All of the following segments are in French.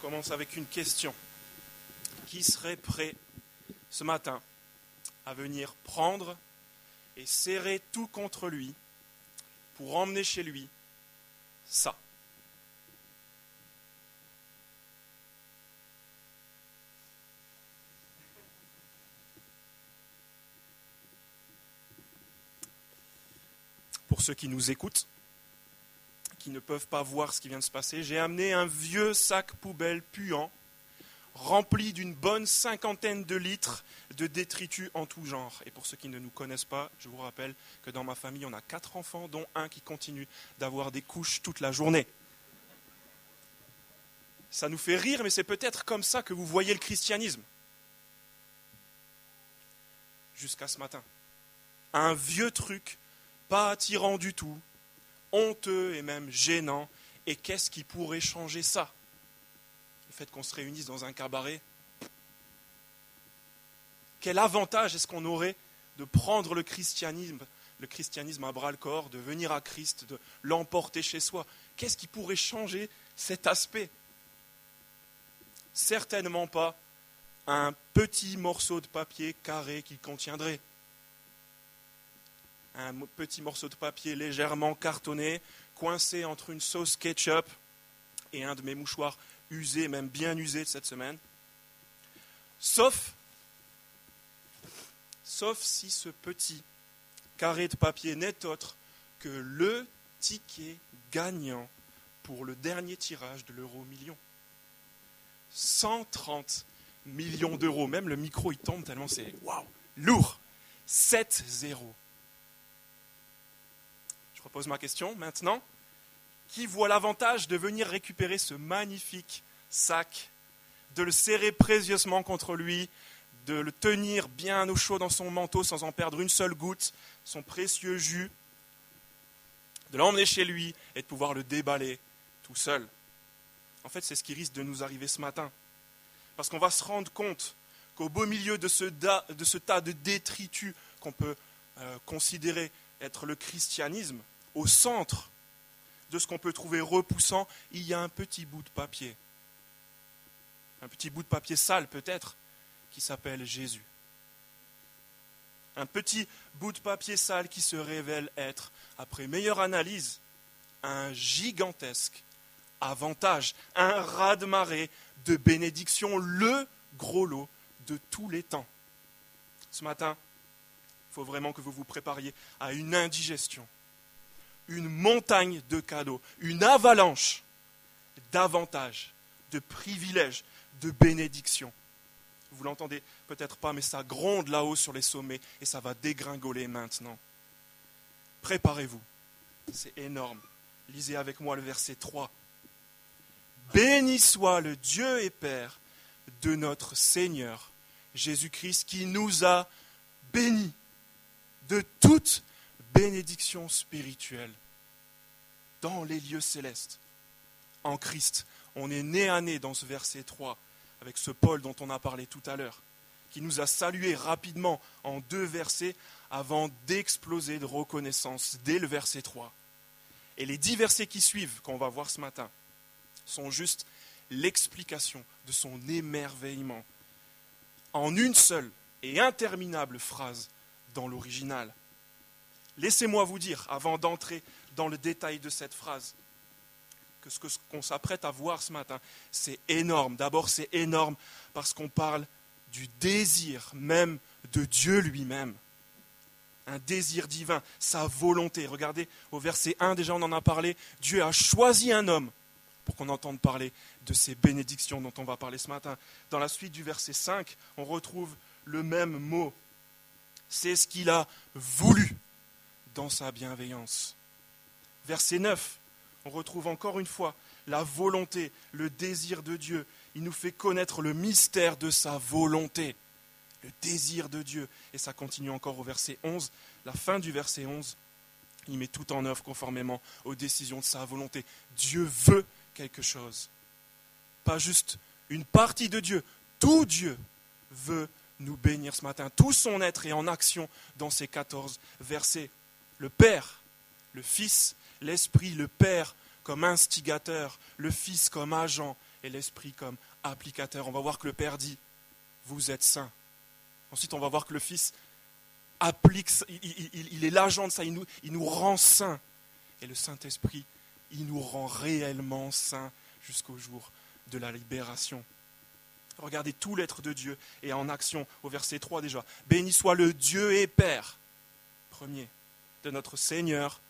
commence avec une question. Qui serait prêt ce matin à venir prendre et serrer tout contre lui pour emmener chez lui ça? Pour ceux qui nous écoutent, qui ne peuvent pas voir ce qui vient de se passer, j'ai amené un vieux sac poubelle puant, rempli d'une bonne cinquantaine de litres de détritus en tout genre. Et pour ceux qui ne nous connaissent pas, je vous rappelle que dans ma famille, on a quatre enfants, dont un qui continue d'avoir des couches toute la journée. Ça nous fait rire, mais c'est peut-être comme ça que vous voyez le christianisme. Jusqu'à ce matin. Un vieux truc, pas attirant du tout, honteux et même gênant. Et qu'est-ce qui pourrait changer ça? Le fait qu'on se réunisse dans un cabaret. Quel avantage est-ce qu'on aurait de prendre le christianisme, le christianisme à bras le corps, de venir à Christ, de l'emporter chez soi? Qu'est-ce qui pourrait changer cet aspect? Certainement pas un petit morceau de papier carré qu'il contiendrait un petit morceau de papier légèrement cartonné, coincé entre une sauce ketchup et un de mes mouchoirs usés, même bien usés de cette semaine. Sauf, sauf si ce petit carré de papier n'est autre que le ticket gagnant pour le dernier tirage de l'euro million. 130 millions d'euros. Même le micro, il tombe tellement c'est waouh, lourd. 7-0. Je repose ma question maintenant. Qui voit l'avantage de venir récupérer ce magnifique sac, de le serrer précieusement contre lui, de le tenir bien au chaud dans son manteau sans en perdre une seule goutte, son précieux jus, de l'emmener chez lui et de pouvoir le déballer tout seul? En fait, c'est ce qui risque de nous arriver ce matin. Parce qu'on va se rendre compte qu'au beau milieu de ce, tas de détritus qu'on peut euh, considérer être le christianisme, au centre de ce qu'on peut trouver repoussant, il y a un petit bout de papier. Un petit bout de papier sale peut-être, qui s'appelle Jésus. Un petit bout de papier sale qui se révèle être, après meilleure analyse, un gigantesque avantage, un raz-de-marée de bénédiction, le gros lot de tous les temps. Ce matin, il faut vraiment que vous vous prépariez à une indigestion une montagne de cadeaux, une avalanche d'avantages, de privilèges, de bénédictions. Vous l'entendez peut-être pas, mais ça gronde là-haut sur les sommets et ça va dégringoler maintenant. Préparez-vous, c'est énorme. Lisez avec moi le verset 3. Béni soit le Dieu et Père de notre Seigneur Jésus-Christ qui nous a bénis de toutes bénédiction spirituelle dans les lieux célestes. En Christ, on est né à nez dans ce verset 3 avec ce Paul dont on a parlé tout à l'heure, qui nous a salués rapidement en deux versets avant d'exploser de reconnaissance dès le verset 3. Et les dix versets qui suivent, qu'on va voir ce matin, sont juste l'explication de son émerveillement en une seule et interminable phrase dans l'original. Laissez-moi vous dire, avant d'entrer dans le détail de cette phrase, que ce qu'on s'apprête à voir ce matin, c'est énorme. D'abord, c'est énorme parce qu'on parle du désir même de Dieu lui-même. Un désir divin, sa volonté. Regardez, au verset 1, déjà on en a parlé, Dieu a choisi un homme pour qu'on entende parler de ces bénédictions dont on va parler ce matin. Dans la suite du verset 5, on retrouve le même mot. C'est ce qu'il a voulu dans sa bienveillance. Verset 9, on retrouve encore une fois la volonté, le désir de Dieu. Il nous fait connaître le mystère de sa volonté, le désir de Dieu. Et ça continue encore au verset 11, la fin du verset 11. Il met tout en œuvre conformément aux décisions de sa volonté. Dieu veut quelque chose. Pas juste une partie de Dieu. Tout Dieu veut nous bénir ce matin. Tout son être est en action dans ces 14 versets le Père, le Fils, l'Esprit, le Père comme instigateur, le Fils comme agent et l'Esprit comme applicateur. On va voir que le Père dit, vous êtes saints. Ensuite, on va voir que le Fils applique, il, est l'agent de ça, il nous, il nous rend saints. Et le Saint-Esprit, il nous rend réellement saints jusqu'au jour de la libération. Regardez tout l'être de Dieu et en action au verset 3 déjà. Béni soit le Dieu et Père, premier, de notre Seigneur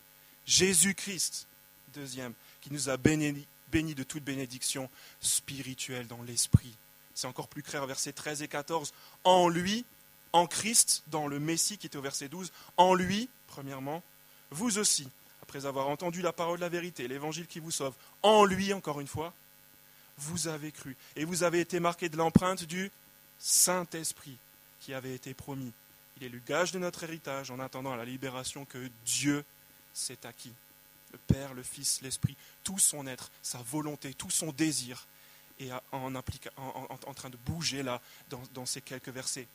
Jésus-Christ, deuxième, qui nous a bénis béni de toute bénédiction spirituelle dans l'esprit. C'est encore plus clair, versets 13 et 14. En lui, en Christ, dans le Messie qui était au verset 12, en lui, premièrement, vous aussi, après avoir entendu la parole de la vérité, l'évangile qui vous sauve, en lui, encore une fois, vous avez cru. Et vous avez été marqué de l'empreinte du Saint-Esprit qui avait été promis. Il est le gage de notre héritage en attendant la libération que Dieu s'est acquis. Le Père, le Fils, l'Esprit, tout son être, sa volonté, tout son désir est en, en, train de bouger là dans, dans ces quelques versets.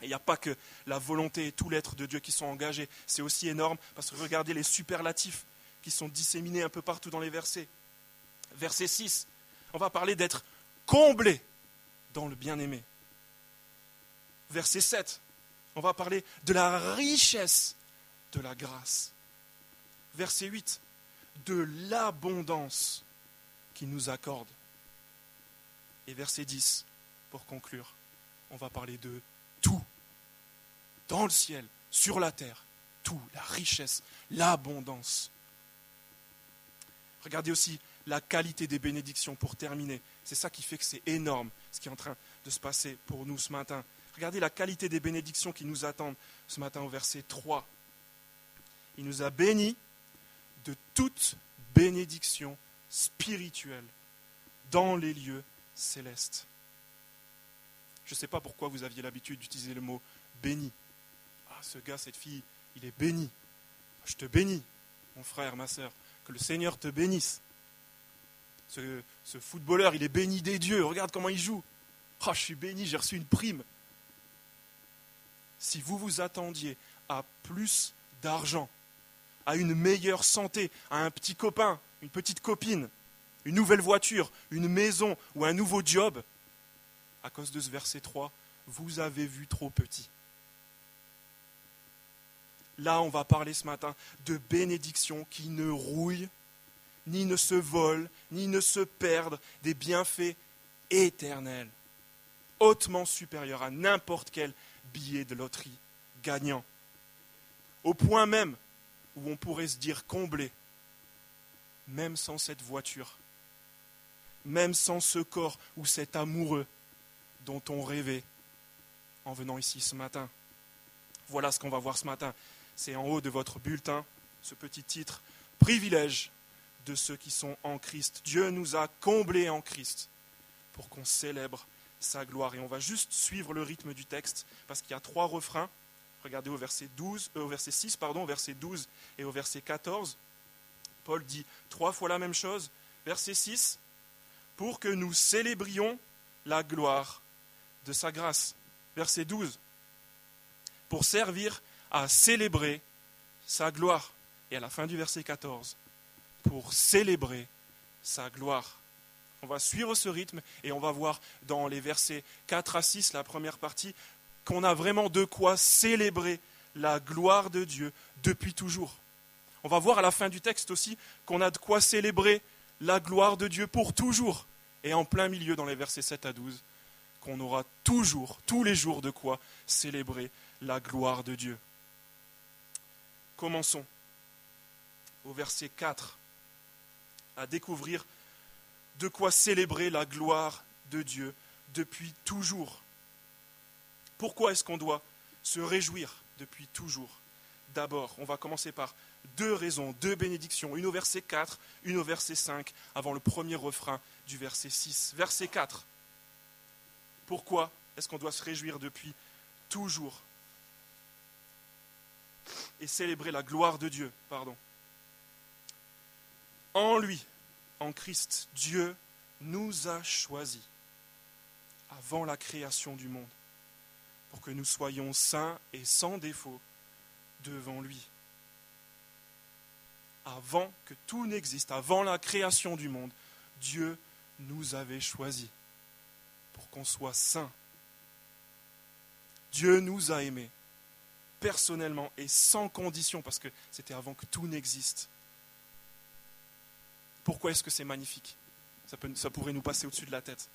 Et il n'y a pas que la volonté et tout l'être de Dieu qui sont engagés. C'est aussi énorme parce que regardez les superlatifs qui sont disséminés un peu partout dans les versets. Verset 6, on va parler d'être comblé dans le bien-aimé. Verset 7, on va parler de la richesse de la grâce. Verset 8, de l'abondance qu'il nous accorde. Et verset 10, pour conclure, on va parler de tout, dans le ciel, sur la terre, tout, la richesse, l'abondance. Regardez aussi la qualité des bénédictions pour terminer. C'est ça qui fait que c'est énorme ce qui est en train de se passer pour nous ce matin. Regardez la qualité des bénédictions qui nous attendent ce matin au verset 3. Il nous a bénis de toute bénédiction spirituelle dans les lieux célestes. Je ne sais pas pourquoi vous aviez l'habitude d'utiliser le mot béni. Ah, ce gars, cette fille, il est béni. Je te bénis, mon frère, ma soeur. Que le Seigneur te bénisse. Ce, footballeur, il est béni des dieux. Regarde comment il joue. Ah, je suis béni, j'ai reçu une prime. Si vous vous attendiez à plus d'argent, à une meilleure santé, à un petit copain, une petite copine, une nouvelle voiture, une maison ou un nouveau job, à cause de ce verset 3, vous avez vu trop petit. Là, on va parler ce matin de bénédictions qui ne rouillent, ni ne se volent, ni ne se perdent, des bienfaits éternels, hautement supérieurs à n'importe quel billet de loterie gagnant. Au point même où on pourrait se dire comblé, même sans cette voiture, même sans ce corps ou cet amoureux dont on rêvait en venant ici ce matin. Voilà ce qu'on va voir ce matin. C'est en haut de votre bulletin, ce petit titre, Privilège de ceux qui sont en Christ. Dieu nous a comblés en Christ pour qu'on célèbre sa gloire. Et on va juste suivre le rythme du texte parce qu'il y a trois refrains. Regardez au verset, 12, euh, au verset 6, pardon, au verset 12 et au verset 14. Paul dit trois fois la même chose. Verset 6, pour que nous célébrions la gloire de sa grâce. Verset 12, pour servir à célébrer sa gloire. Et à la fin du verset 14, pour célébrer sa gloire. On va suivre ce rythme et on va voir dans les versets 4 à 6, la première partie, qu'on a vraiment de quoi célébrer la gloire de Dieu depuis toujours. On va voir à la fin du texte aussi qu'on a de quoi célébrer la gloire de Dieu pour toujours. Et en plein milieu, dans les versets 7 à 12, qu'on aura toujours, tous les jours, de quoi célébrer la gloire de Dieu. Commençons au verset 4 à découvrir de quoi célébrer la gloire de Dieu depuis toujours. Pourquoi est-ce qu'on doit se réjouir depuis toujours? D'abord, on va commencer par deux raisons, deux bénédictions, une au verset 4, une au verset 5, avant le premier refrain du verset 6. Verset 4. Pourquoi est-ce qu'on doit se réjouir depuis toujours? Et célébrer la gloire de Dieu, pardon. En lui, en Christ, Dieu nous a choisis avant la création du monde pour que nous soyons saints et sans défaut devant lui. Avant que tout n'existe, avant la création du monde, Dieu nous avait choisis pour qu'on soit saints. Dieu nous a aimés personnellement et sans condition, parce que c'était avant que tout n'existe. Pourquoi est-ce que c'est magnifique? Ça, pourrait nous passer au-dessus de la tête.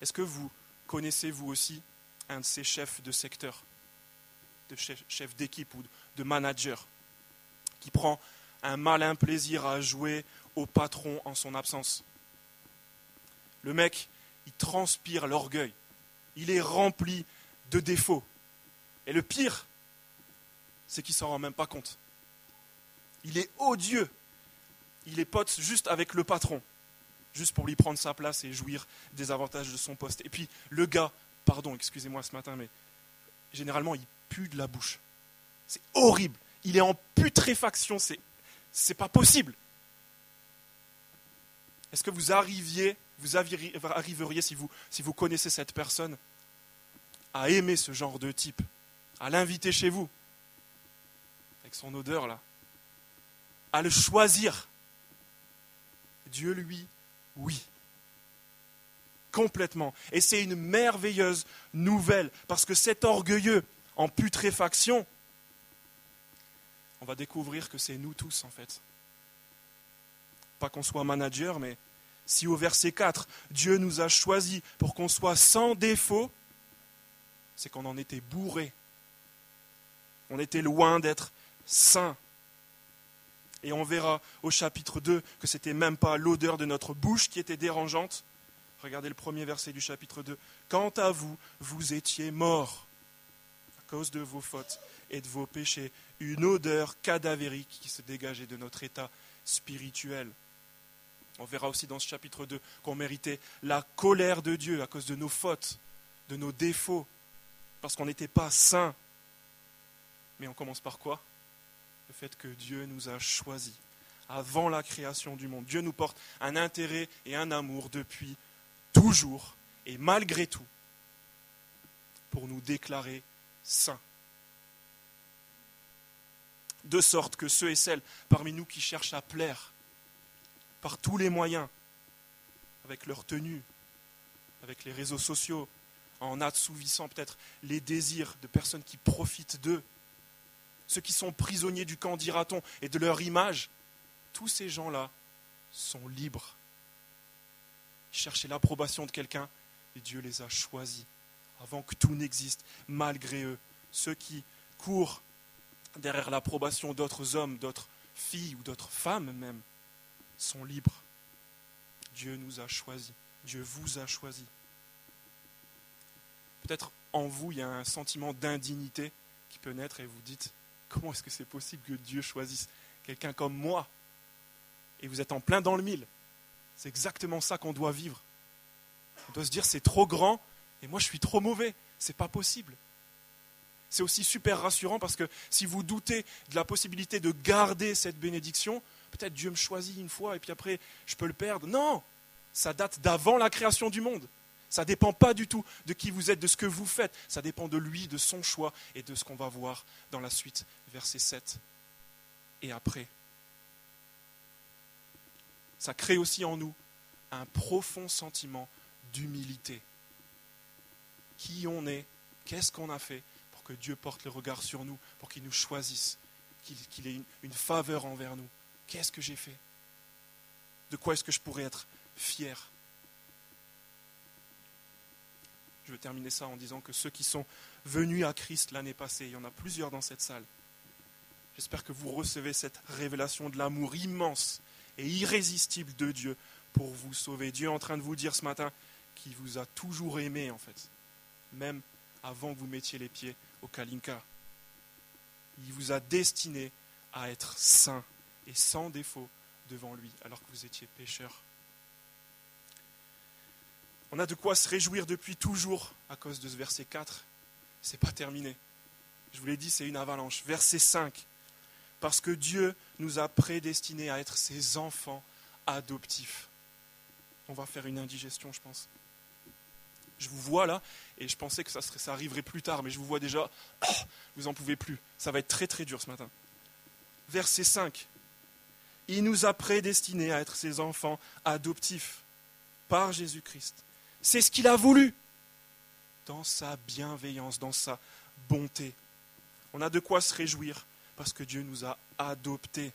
Est-ce que vous connaissez vous aussi un de ces chefs de secteur, de chef, chef d'équipe ou de manager, qui prend un malin plaisir à jouer au patron en son absence? Le mec, il transpire l'orgueil. Il est rempli de défauts. Et le pire, c'est qu'il s'en rend même pas compte. Il est odieux. Il est pote juste avec le patron, juste pour lui prendre sa place et jouir des avantages de son poste. Et puis le gars, pardon, excusez-moi ce matin, mais généralement il pue de la bouche. C'est horrible. Il est en putréfaction. C'est, c'est pas possible. Est-ce que vous arriviez, vous arriveriez, si vous, si vous connaissez cette personne, à aimer ce genre de type, à l'inviter chez vous, avec son odeur là, à le choisir? Dieu, lui, oui. Complètement. Et c'est une merveilleuse nouvelle, parce que cet orgueilleux en putréfaction, on va découvrir que c'est nous tous en fait. Pas qu'on soit manager, mais si au verset 4, Dieu nous a choisis pour qu'on soit sans défaut, c'est qu'on en était bourré. On était loin d'être saint. Et on verra au chapitre 2 que ce n'était même pas l'odeur de notre bouche qui était dérangeante. Regardez le premier verset du chapitre 2. Quant à vous, vous étiez morts à cause de vos fautes et de vos péchés. Une odeur cadavérique qui se dégageait de notre état spirituel. On verra aussi dans ce chapitre 2 qu'on méritait la colère de Dieu à cause de nos fautes, de nos défauts, parce qu'on n'était pas saints. Mais on commence par quoi? Le fait que Dieu nous a choisis avant la création du monde. Dieu nous porte un intérêt et un amour depuis toujours et malgré tout pour nous déclarer saints. De sorte que ceux et celles parmi nous qui cherchent à plaire par tous les moyens, avec leur tenue, avec les réseaux sociaux, en assouvissant peut-être les désirs de personnes qui profitent d'eux, ceux qui sont prisonniers du camp, dira-t-on, et de leur image, tous ces gens-là sont libres. Ils cherchaient l'approbation de quelqu'un et Dieu les a choisis avant que tout n'existe, malgré eux. Ceux qui courent derrière l'approbation d'autres hommes, d'autres filles ou d'autres femmes même, sont libres. Dieu nous a choisis. Dieu vous a choisis. Peut-être en vous, il y a un sentiment d'indignité qui peut naître et vous dites, Comment est-ce que c'est possible que Dieu choisisse quelqu'un comme moi Et vous êtes en plein dans le mille? C'est exactement ça qu'on doit vivre. On doit se dire c'est trop grand et moi je suis trop mauvais. C'est pas possible. C'est aussi super rassurant parce que si vous doutez de la possibilité de garder cette bénédiction, peut-être Dieu me choisit une fois et puis après je peux le perdre. Non, ça date d'avant la création du monde. Ça ne dépend pas du tout de qui vous êtes, de ce que vous faites. Ça dépend de lui, de son choix et de ce qu'on va voir dans la suite, verset 7 et après. Ça crée aussi en nous un profond sentiment d'humilité. Qui on est, qu'est-ce qu'on a fait pour que Dieu porte le regard sur nous, pour qu'il nous choisisse, qu'il ait une faveur envers nous? Qu'est-ce que j'ai fait? De quoi est-ce que je pourrais être fier? Je veux terminer ça en disant que ceux qui sont venus à Christ l'année passée, il y en a plusieurs dans cette salle, j'espère que vous recevez cette révélation de l'amour immense et irrésistible de Dieu pour vous sauver. Dieu est en train de vous dire ce matin qu'il vous a toujours aimé, en fait, même avant que vous mettiez les pieds au Kalinka. Il vous a destiné à être saint et sans défaut devant lui, alors que vous étiez pécheur. On a de quoi se réjouir depuis toujours à cause de ce verset 4. C'est pas terminé. Je vous l'ai dit, c'est une avalanche. Verset 5. Parce que Dieu nous a prédestinés à être ses enfants adoptifs. On va faire une indigestion, je pense. Je vous vois là, et je pensais que ça, serait, ça arriverait plus tard, mais je vous vois déjà, vous en pouvez plus. Ça va être très très dur ce matin. Verset 5. Il nous a prédestinés à être ses enfants adoptifs par Jésus-Christ. C'est ce qu'il a voulu dans sa bienveillance, dans sa bonté. On a de quoi se réjouir parce que Dieu nous a adoptés.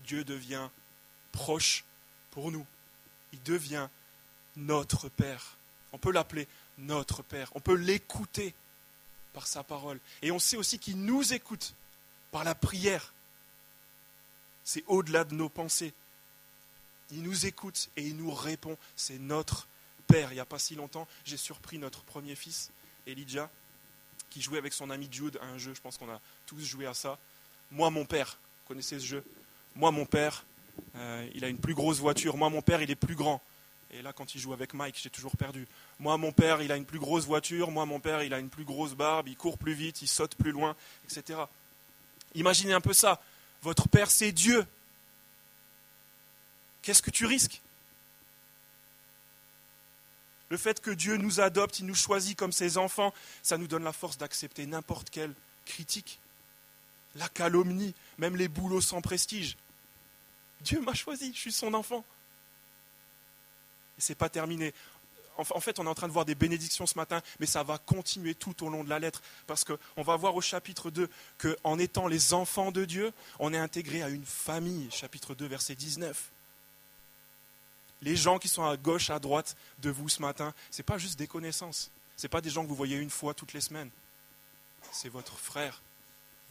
Dieu devient proche pour nous. Il devient notre Père. On peut l'appeler notre Père. On peut l'écouter par sa parole. Et on sait aussi qu'il nous écoute par la prière. C'est au-delà de nos pensées. Il nous écoute et il nous répond. C'est notre Père. Il n'y a pas si longtemps, j'ai surpris notre premier fils, Elijah, qui jouait avec son ami Jude à un jeu. Je pense qu'on a tous joué à ça. Moi, mon père, vous connaissez ce jeu? Moi, mon père, euh, il a une plus grosse voiture. Moi, mon père, il est plus grand. Et là, quand il joue avec Mike, j'ai toujours perdu. Moi, mon père, il a une plus grosse voiture. Moi, mon père, il a une plus grosse barbe. Il court plus vite, il saute plus loin, etc. Imaginez un peu ça. Votre père, c'est Dieu. Qu'est-ce que tu risques? Le fait que Dieu nous adopte, il nous choisit comme ses enfants, ça nous donne la force d'accepter n'importe quelle critique, la calomnie, même les boulots sans prestige. Dieu m'a choisi, je suis son enfant. Et c'est pas terminé. En fait, on est en train de voir des bénédictions ce matin, mais ça va continuer tout au long de la lettre, parce qu'on va voir au chapitre 2 qu'en étant les enfants de Dieu, on est intégré à une famille, chapitre 2, verset 19. Les gens qui sont à gauche, à droite de vous ce matin, ce n'est pas juste des connaissances, ce n'est pas des gens que vous voyez une fois toutes les semaines. C'est votre frère,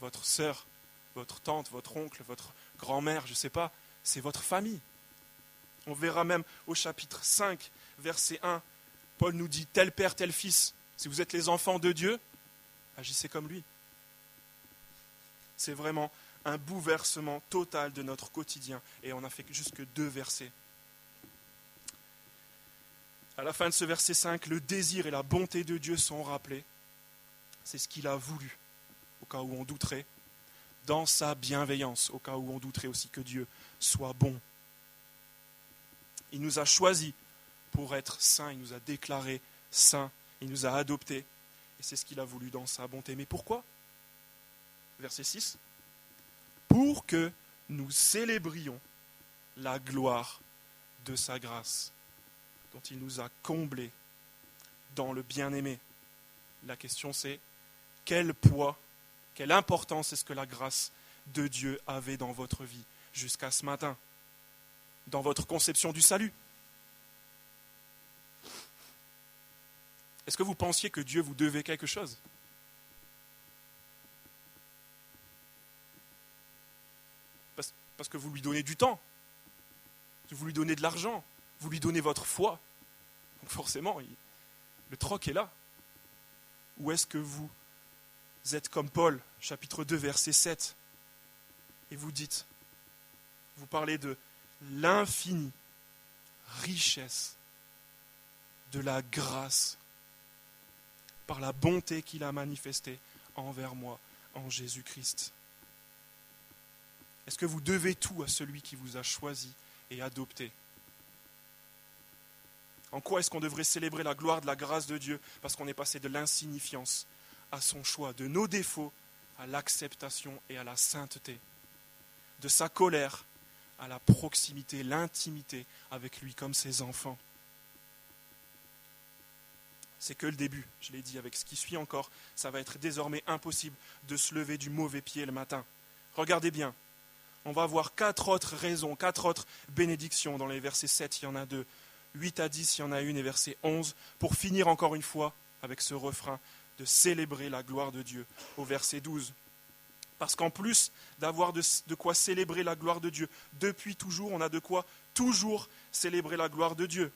votre sœur, votre tante, votre oncle, votre grand-mère, je ne sais pas, c'est votre famille. On verra même au chapitre 5, verset 1, Paul nous dit, tel père, tel fils, si vous êtes les enfants de Dieu, agissez comme lui. C'est vraiment un bouleversement total de notre quotidien. Et on n'a fait juste deux versets. À la fin de ce verset 5, le désir et la bonté de Dieu sont rappelés. C'est ce qu'il a voulu, au cas où on douterait, dans sa bienveillance, au cas où on douterait aussi que Dieu soit bon. Il nous a choisis pour être saints, il nous a déclarés saints, il nous a adoptés, et c'est ce qu'il a voulu dans sa bonté. Mais pourquoi? Verset 6. Pour que nous célébrions la gloire de sa grâce, dont il nous a comblés dans le bien-aimé. La question c'est, quel poids, quelle importance est-ce que la grâce de Dieu avait dans votre vie jusqu'à ce matin, dans votre conception du salut? Est-ce que vous pensiez que Dieu vous devait quelque chose? Parce, que vous lui donnez du temps, vous lui donnez de l'argent, vous lui donnez votre foi. Donc forcément, le troc est là. Ou est-ce que vous êtes comme Paul, chapitre 2, verset 7, et vous dites, vous parlez de l'infinie richesse de la grâce par la bonté qu'il a manifestée envers moi en Jésus-Christ. Est-ce que vous devez tout à celui qui vous a choisi et adopté? En quoi est-ce qu'on devrait célébrer la gloire de la grâce de Dieu Parce qu'on est passé de l'insignifiance à son choix, de nos défauts à l'acceptation et à la sainteté, de sa colère à la proximité, l'intimité avec lui comme ses enfants? C'est que le début, je l'ai dit, avec ce qui suit encore, ça va être désormais impossible de se lever du mauvais pied le matin. Regardez bien, on va voir quatre autres raisons, quatre autres bénédictions. Dans les versets 7, il y en a deux, 8 à 10, il y en a une, et verset 11, pour finir encore une fois avec ce refrain de célébrer la gloire de Dieu au verset 12. Parce qu'en plus d'avoir de, de, quoi célébrer la gloire de Dieu depuis toujours, on a de quoi toujours célébrer la gloire de Dieu.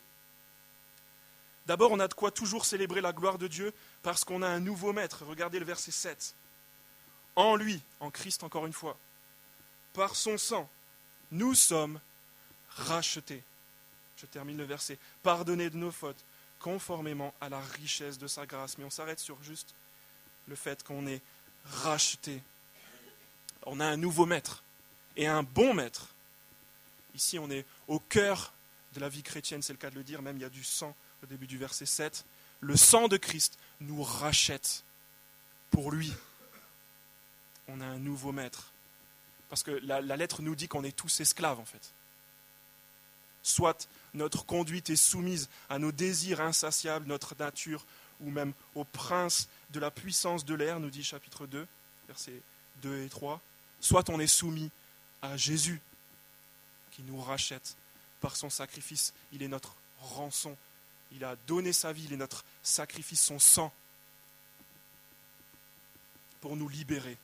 D'abord, on a de quoi toujours célébrer la gloire de Dieu parce qu'on a un nouveau maître. Regardez le verset 7. En lui, en Christ encore une fois, par son sang, nous sommes rachetés. Je termine le verset. Pardonnés de nos fautes, conformément à la richesse de sa grâce. Mais on s'arrête sur juste le fait qu'on est racheté. On a un nouveau maître et un bon maître. Ici, on est au cœur de la vie chrétienne, c'est le cas de le dire, même il y a du sang au début du verset 7, le sang de Christ nous rachète pour lui. On a un nouveau maître. Parce que la, la lettre nous dit qu'on est tous esclaves, en fait. Soit notre conduite est soumise à nos désirs insatiables, notre nature, ou même au prince de la puissance de l'air, nous dit chapitre 2, versets 2 et 3. Soit on est soumis à Jésus, qui nous rachète par son sacrifice. Il est notre rançon. Il a donné sa vie, il est notre sacrifice, son sang, pour nous libérer.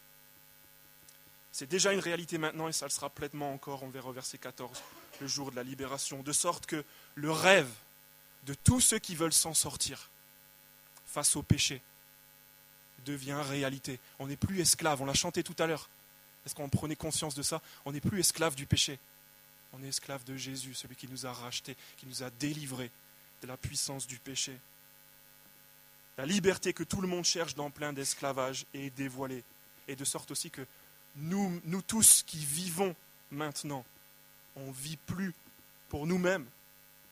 C'est déjà une réalité maintenant et ça le sera pleinement encore, on verra verset 14, le jour de la libération. De sorte que le rêve de tous ceux qui veulent s'en sortir face au péché devient réalité. On n'est plus esclave, on l'a chanté tout à l'heure. Est-ce qu'on prenait conscience de ça? On n'est plus esclave du péché. On est esclave de Jésus, celui qui nous a rachetés, qui nous a délivrés de la puissance du péché. La liberté que tout le monde cherche dans plein d'esclavage est dévoilée. Et de sorte aussi que nous, nous tous qui vivons maintenant, on ne vit plus pour nous-mêmes,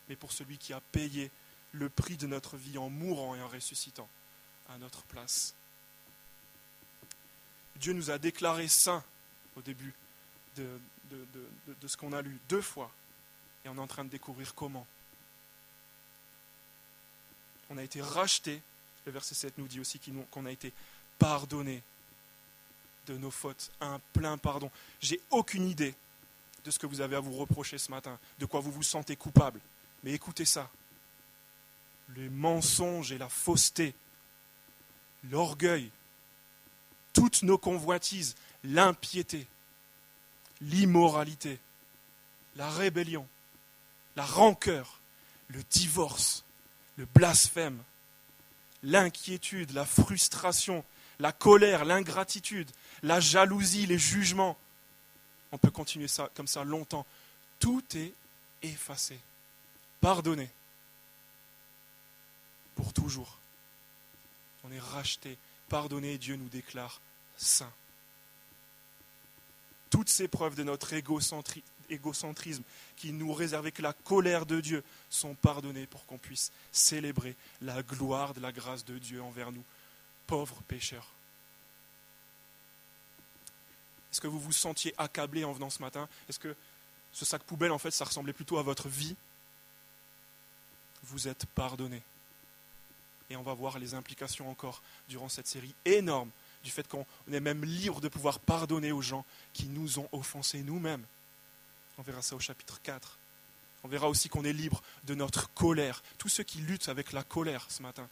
mais pour celui qui a payé le prix de notre vie en mourant et en ressuscitant à notre place. Dieu nous a déclarés saints au début de, ce qu'on a lu deux fois. Et on est en train de découvrir comment. On a été racheté. Le verset 7 nous dit aussi qu'on a été pardonné de nos fautes. Un plein pardon. J'ai aucune idée de ce que vous avez à vous reprocher ce matin, de quoi vous vous sentez coupable. Mais écoutez ça. Les mensonges et la fausseté, l'orgueil, toutes nos convoitises, l'impiété, l'immoralité, la rébellion, la rancœur, le divorce, le blasphème, l'inquiétude, la frustration, la colère, l'ingratitude, la jalousie, les jugements. On peut continuer comme ça longtemps. Tout est effacé, pardonné pour toujours. On est racheté, pardonné, Dieu nous déclare saints toutes ces preuves de notre égocentrisme qui nous réservaient que la colère de Dieu sont pardonnées pour qu'on puisse célébrer la gloire de la grâce de Dieu envers nous, pauvres pécheurs. Est-ce que vous vous sentiez accablé en venant ce matin? Est-ce que ce sac poubelle, en fait, ça ressemblait plutôt à votre vie? Vous êtes pardonné. Et on va voir les implications encore durant cette série énorme du fait qu'on est même libre de pouvoir pardonner aux gens qui nous ont offensés nous-mêmes. On verra ça au chapitre 4. On verra aussi qu'on est libre de notre colère. Tous ceux qui luttent avec la colère ce matin.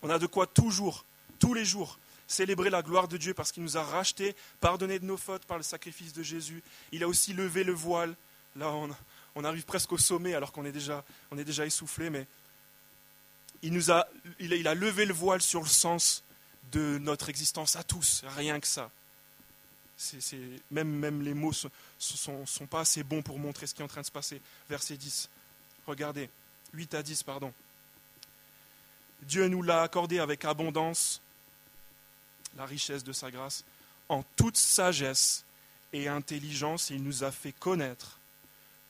On a de quoi toujours, tous les jours, célébrer la gloire de Dieu parce qu'il nous a rachetés, pardonné de nos fautes par le sacrifice de Jésus. Il a aussi levé le voile. Là, on, arrive presque au sommet alors qu'on est déjà, déjà essoufflé, mais il, nous a, il, a levé le voile sur le sens de notre existence à tous, rien que ça. même, même les mots ne sont, sont, pas assez bons pour montrer ce qui est en train de se passer. Verset 10. Regardez, 8 à 10, pardon. Dieu nous l'a accordé avec abondance, la richesse de sa grâce, en toute sagesse et intelligence, il nous a fait connaître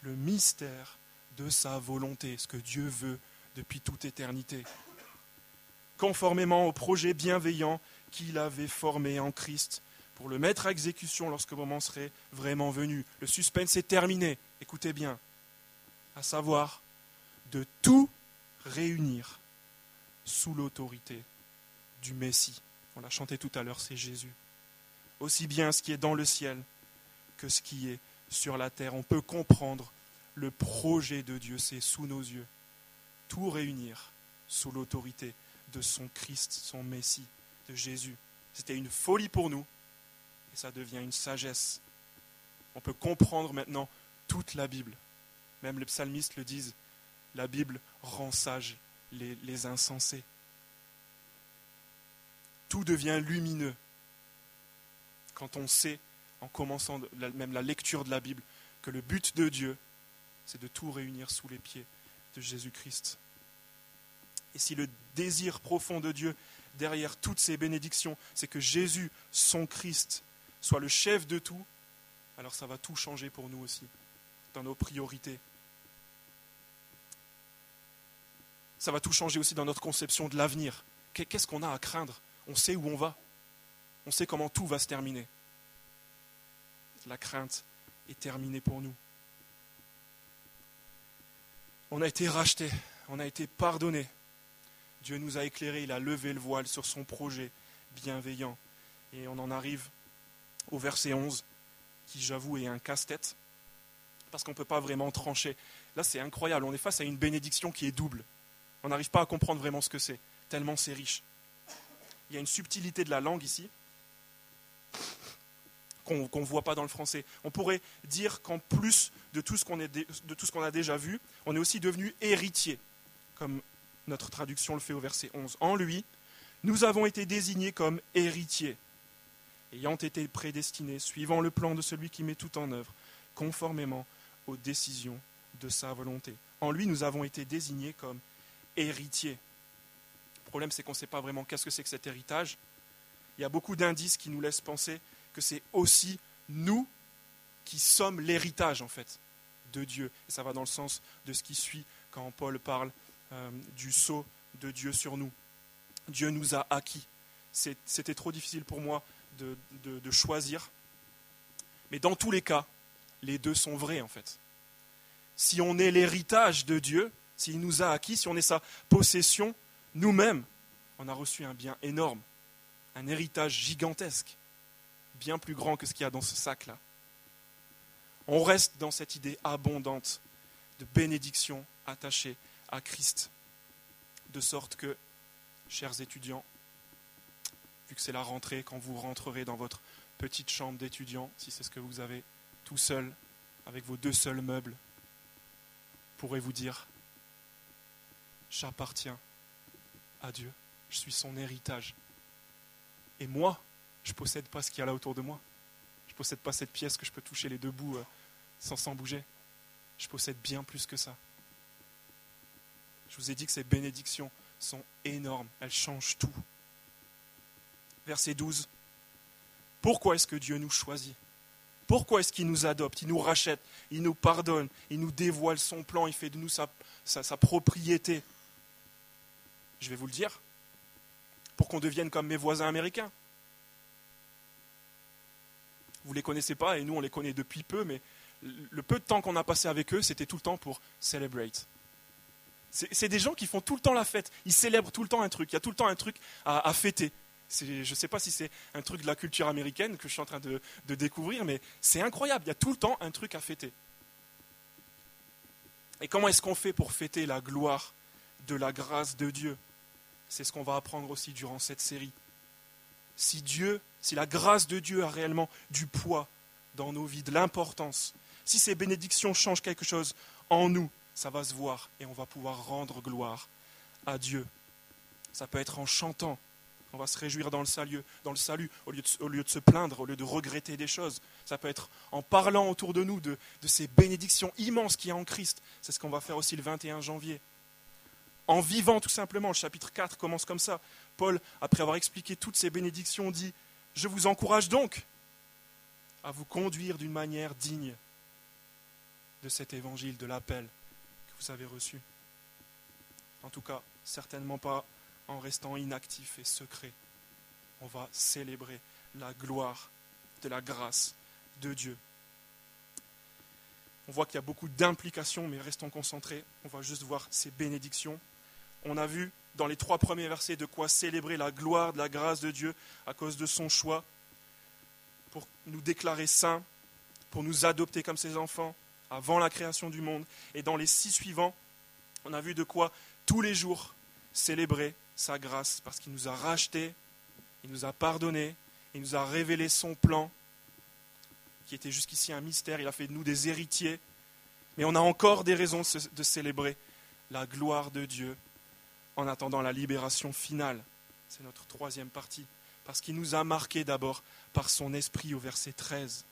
le mystère de sa volonté, ce que Dieu veut depuis toute éternité, conformément au projet bienveillant qu'il avait formé en Christ pour le mettre à exécution lorsque le moment serait vraiment venu. Le suspense est terminé, écoutez bien, à savoir de tout réunir sous l'autorité du Messie. On l'a chanté tout à l'heure, c'est Jésus. Aussi bien ce qui est dans le ciel que ce qui est sur la terre. On peut comprendre le projet de Dieu, c'est sous nos yeux tout réunir sous l'autorité de son Christ, son Messie, de Jésus. C'était une folie pour nous et ça devient une sagesse. On peut comprendre maintenant toute la Bible. Même les psalmistes le disent, la Bible rend sage les, les insensés. Tout devient lumineux quand on sait, en commençant même la lecture de la Bible, que le but de Dieu, c'est de tout réunir sous les pieds de Jésus-Christ. Et si le désir profond de Dieu derrière toutes ces bénédictions, c'est que Jésus, son Christ, soit le chef de tout, alors ça va tout changer pour nous aussi, dans nos priorités. Ça va tout changer aussi dans notre conception de l'avenir. Qu'est-ce qu'on a à craindre On sait où on va. On sait comment tout va se terminer. La crainte est terminée pour nous. On a été racheté, on a été pardonné. Dieu nous a éclairés, il a levé le voile sur son projet bienveillant. Et on en arrive au verset 11, qui j'avoue est un casse-tête, parce qu'on ne peut pas vraiment trancher. Là, c'est incroyable, on est face à une bénédiction qui est double. On n'arrive pas à comprendre vraiment ce que c'est, tellement c'est riche. Il y a une subtilité de la langue ici qu'on ne voit pas dans le français. On pourrait dire qu'en plus de tout ce qu'on a déjà vu, on est aussi devenu héritier, comme notre traduction le fait au verset 11. En lui, nous avons été désignés comme héritiers, ayant été prédestinés, suivant le plan de celui qui met tout en œuvre, conformément aux décisions de sa volonté. En lui, nous avons été désignés comme héritiers. Le problème, c'est qu'on ne sait pas vraiment qu'est-ce que c'est que cet héritage. Il y a beaucoup d'indices qui nous laissent penser que c'est aussi nous qui sommes l'héritage, en fait, de Dieu. Et ça va dans le sens de ce qui suit quand Paul parle euh, du sceau de Dieu sur nous. Dieu nous a acquis. C'était trop difficile pour moi de, de choisir. Mais dans tous les cas, les deux sont vrais, en fait. Si on est l'héritage de Dieu, s'il nous a acquis, si on est sa possession, nous-mêmes, on a reçu un bien énorme, un héritage gigantesque, bien plus grand que ce qu'il y a dans ce sac-là. On reste dans cette idée abondante de bénédiction attachée à Christ, de sorte que, chers étudiants, vu que c'est la rentrée, quand vous rentrerez dans votre petite chambre d'étudiant, si c'est ce que vous avez, tout seul, avec vos deux seuls meubles, pourrez vous dire, j'appartiens à Dieu, je suis son héritage. Et moi, je ne possède pas ce qu'il y a là autour de moi. Je ne possède pas cette pièce que je peux toucher les deux bouts euh, sans s'en bouger. Je possède bien plus que ça. Je vous ai dit que ces bénédictions sont énormes, elles changent tout. Verset 12. Pourquoi est-ce que Dieu nous choisit? Pourquoi est-ce qu'il nous adopte? Il nous rachète, il nous pardonne, il nous dévoile son plan, il fait de nous sa, sa propriété. Je vais vous le dire, pour qu'on devienne comme mes voisins américains. Vous ne les connaissez pas et nous on les connaît depuis peu, mais le peu de temps qu'on a passé avec eux, c'était tout le temps pour celebrate. C'est des gens qui font tout le temps la fête. Ils célèbrent tout le temps un truc. Il y a tout le temps un truc à, fêter. Je ne sais pas si c'est un truc de la culture américaine que je suis en train de, de découvrir, mais c'est incroyable. Il y a tout le temps un truc à fêter. Et comment est-ce qu'on fait pour fêter la gloire de la grâce de Dieu? C'est ce qu'on va apprendre aussi durant cette série. Si Dieu, si la grâce de Dieu a réellement du poids dans nos vies, de l'importance, si ces bénédictions changent quelque chose en nous, ça va se voir et on va pouvoir rendre gloire à Dieu. Ça peut être en chantant. On va se réjouir dans le salut, dans le salut au, lieu de, se plaindre, au lieu de regretter des choses. Ça peut être en parlant autour de nous de, de ces bénédictions immenses qu'il y a en Christ. C'est ce qu'on va faire aussi le 21 janvier. En vivant tout simplement, le chapitre 4 commence comme ça. Paul, après avoir expliqué toutes ces bénédictions, dit, Je vous encourage donc à vous conduire d'une manière digne de cet évangile, de l'appel vous avez reçu. En tout cas, certainement pas en restant inactif et secret. On va célébrer la gloire de la grâce de Dieu. On voit qu'il y a beaucoup d'implications, mais restons concentrés. On va juste voir ces bénédictions. On a vu dans les trois premiers versets de quoi célébrer la gloire de la grâce de Dieu à cause de son choix pour nous déclarer saints, pour nous adopter comme ses enfants, avant la création du monde. Et dans les six suivants, on a vu de quoi tous les jours célébrer sa grâce, parce qu'il nous a rachetés, il nous a pardonnés, il nous a révélé son plan, qui était jusqu'ici un mystère, il a fait de nous des héritiers. Mais on a encore des raisons de célébrer la gloire de Dieu en attendant la libération finale. C'est notre troisième partie, parce qu'il nous a marqués d'abord par son esprit au verset 13.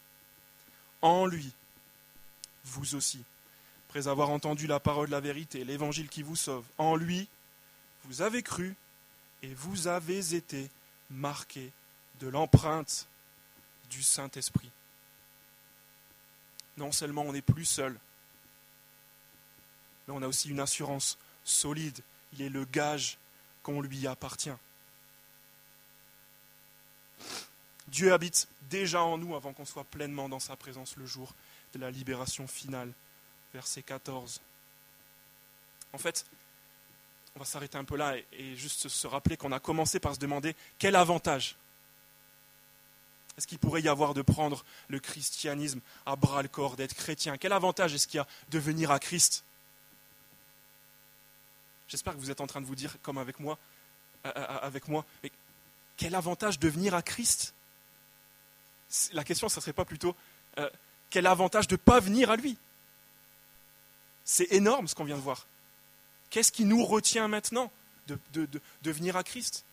En lui, vous aussi, après avoir entendu la parole de la vérité, l'évangile qui vous sauve. En lui, vous avez cru et vous avez été marqués de l'empreinte du Saint-Esprit. Non seulement on n'est plus seul, mais on a aussi une assurance solide. Il est le gage qu'on lui appartient. Dieu habite déjà en nous avant qu'on soit pleinement dans sa présence le jour de la libération finale. Verset 14. En fait, on va s'arrêter un peu là et, juste se rappeler qu'on a commencé par se demander quel avantage est-ce qu'il pourrait y avoir de prendre le christianisme à bras le corps, d'être chrétien? Quel avantage est-ce qu'il y a de venir à Christ? J'espère que vous êtes en train de vous dire, comme avec moi, euh, euh, avec moi, mais quel avantage de venir à Christ? La question, ce ne serait pas plutôt euh, quel avantage de ne pas venir à lui? C'est énorme ce qu'on vient de voir. Qu'est-ce qui nous retient maintenant de, de, venir à Christ?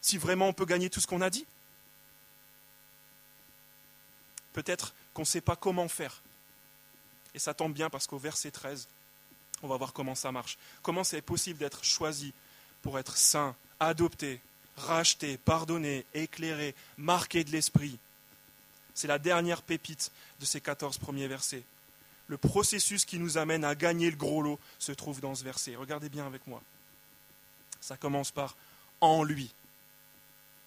Si vraiment on peut gagner tout ce qu'on a dit? Peut-être qu'on ne sait pas comment faire. Et ça tombe bien parce qu'au verset 13, on va voir comment ça marche. Comment c'est possible d'être choisi pour être saint, adopté, racheté, pardonné, éclairé, marqué de l'esprit. C'est la dernière pépite de ces 14 premiers versets. Le processus qui nous amène à gagner le gros lot se trouve dans ce verset. Regardez bien avec moi. Ça commence par en lui.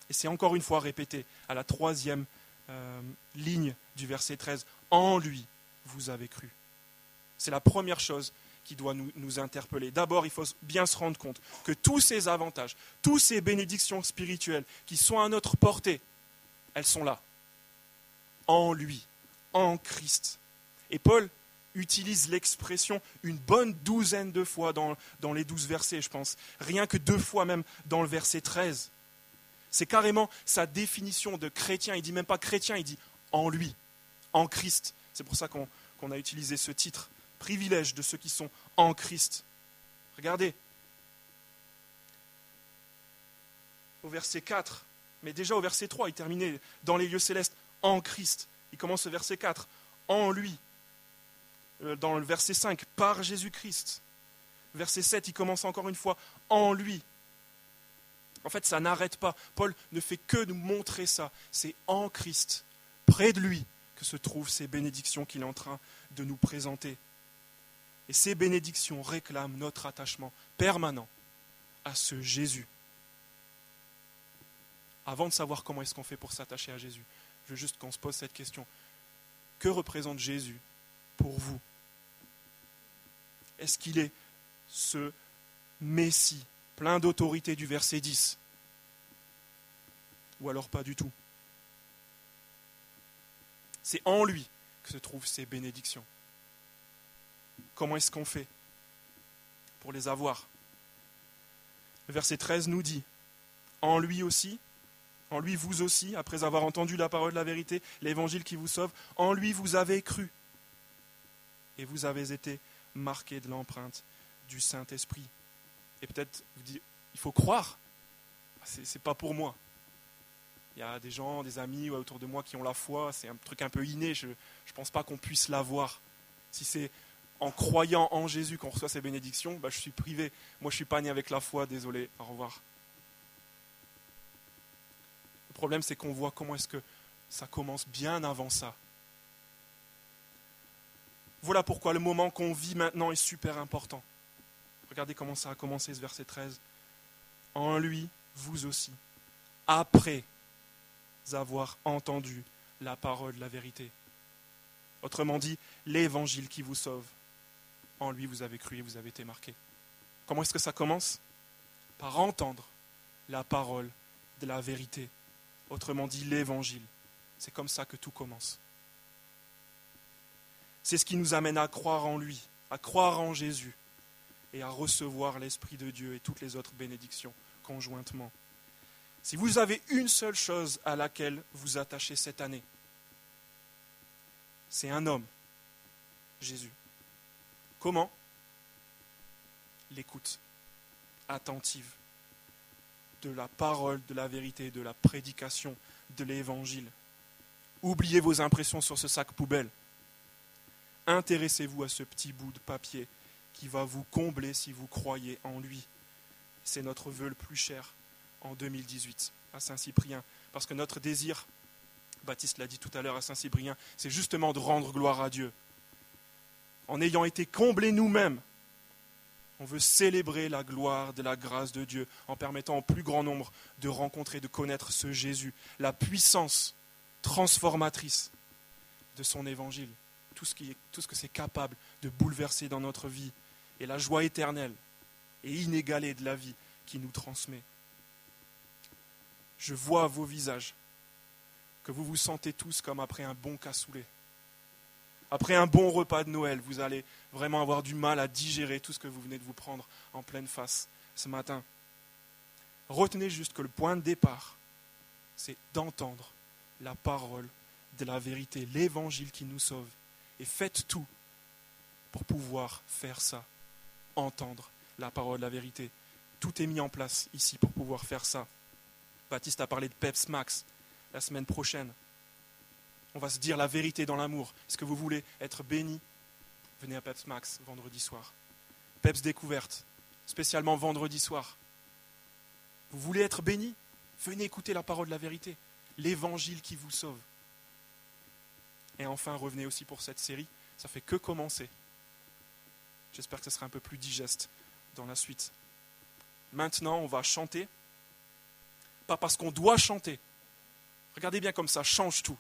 Et c'est encore une fois répété à la troisième euh, ligne du verset 13. En lui, vous avez cru. C'est la première chose qui doit nous, interpeller. D'abord, il faut bien se rendre compte que tous ces avantages, toutes ces bénédictions spirituelles qui sont à notre portée, elles sont là. En lui, en Christ. Et Paul utilise l'expression une bonne douzaine de fois dans, dans les douze versets, je pense. Rien que deux fois même dans le verset 13. C'est carrément sa définition de chrétien. Il dit même pas chrétien, il dit en lui, en Christ. C'est pour ça qu'on a utilisé ce titre. Privilège de ceux qui sont en Christ. Regardez. Au verset 4, mais déjà au verset 3, il terminait dans les lieux célestes en Christ. Il commence au verset 4, en lui. Euh, dans le verset 5, par Jésus-Christ. Verset 7, il commence encore une fois en lui. En fait, ça n'arrête pas. Paul ne fait que nous montrer ça. C'est en Christ, près de lui, que se trouvent ces bénédictions qu'il est en train de nous présenter. Et ces bénédictions réclament notre attachement permanent à ce Jésus. Avant de savoir comment est-ce qu'on fait pour s'attacher à Jésus, je veux juste qu'on se pose cette question. Que représente Jésus pour vous? Est-ce qu'il est ce Messie plein d'autorité du verset 10 Ou alors pas du tout? C'est en lui que se trouvent ces bénédictions. Comment est-ce qu'on fait pour les avoir? Le verset 13 nous dit, en lui aussi, en lui vous aussi, après avoir entendu la parole de la vérité, l'évangile qui vous sauve, en lui vous avez cru. Et vous avez été marqués de l'empreinte du Saint-Esprit. Et peut-être vous dites, il faut croire. Ce n'est pas pour moi. Il y a des gens, des amis autour de moi qui ont la foi, c'est un truc un peu inné, je ne pense pas qu'on puisse l'avoir. Si c'est en croyant en Jésus qu'on reçoit ces bénédictions, bah, je suis privé. Moi, je suis pas né avec la foi, désolé, au revoir. Le problème, c'est qu'on voit comment est-ce que ça commence bien avant ça. Voilà pourquoi le moment qu'on vit maintenant est super important. Regardez comment ça a commencé ce verset 13. En lui, vous aussi, après avoir entendu la parole de la vérité. Autrement dit, l'évangile qui vous sauve en lui vous avez cru et vous avez été marqué. Comment est-ce que ça commence? Par entendre la parole de la vérité, autrement dit l'évangile. C'est comme ça que tout commence. C'est ce qui nous amène à croire en lui, à croire en Jésus et à recevoir l'Esprit de Dieu et toutes les autres bénédictions conjointement. Si vous avez une seule chose à laquelle vous attachez cette année, c'est un homme, Jésus. Comment L'écoute attentive de la parole, de la vérité, de la prédication, de l'évangile. Oubliez vos impressions sur ce sac poubelle. Intéressez-vous à ce petit bout de papier qui va vous combler si vous croyez en lui. C'est notre vœu le plus cher en 2018 à Saint-Cyprien, parce que notre désir, Baptiste l'a dit tout à l'heure à Saint-Cyprien, c'est justement de rendre gloire à Dieu, en ayant été comblés nous-mêmes, On veut célébrer la gloire de la grâce de Dieu en permettant au plus grand nombre de rencontrer, de connaître ce Jésus, la puissance transformatrice de son évangile, tout ce, que c'est capable de bouleverser dans notre vie, et la joie éternelle et inégalée de la vie qui nous transmet. Je vois vos visages que vous vous sentez tous comme après un bon cassoulet. Après un bon repas de Noël, vous allez vraiment avoir du mal à digérer tout ce que vous venez de vous prendre en pleine face ce matin. Retenez juste que le point de départ, c'est d'entendre la parole de la vérité, l'évangile qui nous sauve. Et faites tout pour pouvoir faire ça, entendre la parole de la vérité. Tout est mis en place ici pour pouvoir faire ça. Baptiste a parlé de Peps Max la semaine prochaine. On va se dire la vérité dans l'amour. Est-ce que vous voulez être béni? Venez à Peps Max vendredi soir. Peps Découverte, spécialement vendredi soir. Vous voulez être béni? Venez écouter la parole de la vérité, l'évangile qui vous sauve. Et enfin, revenez aussi pour cette série. Ça fait que commencer. J'espère que ce sera un peu plus digeste dans la suite. Maintenant, on va chanter. Pas parce qu'on doit chanter. Regardez bien comme ça change tout.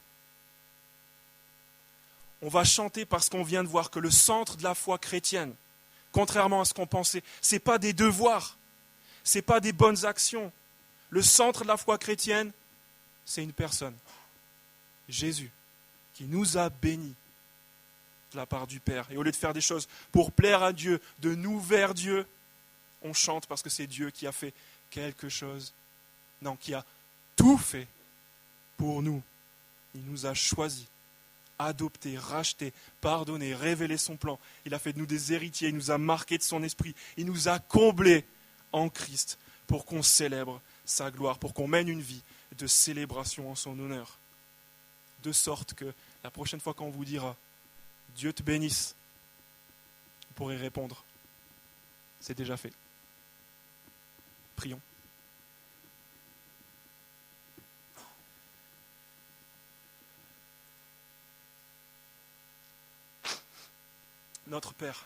On va chanter parce qu'on vient de voir que le centre de la foi chrétienne, contrairement à ce qu'on pensait, ce n'est pas des devoirs, ce n'est pas des bonnes actions. Le centre de la foi chrétienne, c'est une personne, Jésus, qui nous a bénis de la part du Père. Et au lieu de faire des choses pour plaire à Dieu, de nous vers Dieu, on chante parce que c'est Dieu qui a fait quelque chose. Non, qui a tout fait pour nous. Il nous a choisis adopté, racheté, pardonné, révélé son plan. Il a fait de nous des héritiers, il nous a marqués de son esprit, il nous a comblés en Christ pour qu'on célèbre sa gloire, pour qu'on mène une vie de célébration en son honneur. De sorte que la prochaine fois qu'on vous dira Dieu te bénisse, vous pourrez répondre C'est déjà fait. Prions. Notre Père,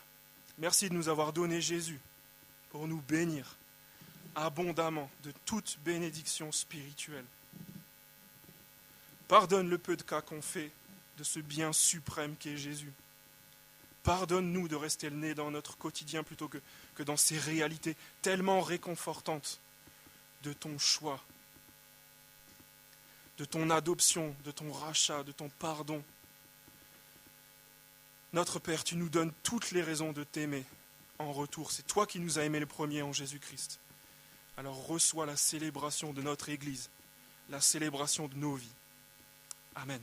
merci de nous avoir donné Jésus pour nous bénir abondamment de toute bénédiction spirituelle. Pardonne le peu de cas qu'on fait de ce bien suprême qu'est Jésus. Pardonne-nous de rester le nez dans notre quotidien plutôt que, que dans ces réalités tellement réconfortantes de ton choix, de ton adoption, de ton rachat, de ton pardon. Notre Père, tu nous donnes toutes les raisons de t'aimer en retour. C'est toi qui nous as aimés le premier en Jésus-Christ. Alors reçois la célébration de notre Église, la célébration de nos vies. Amen.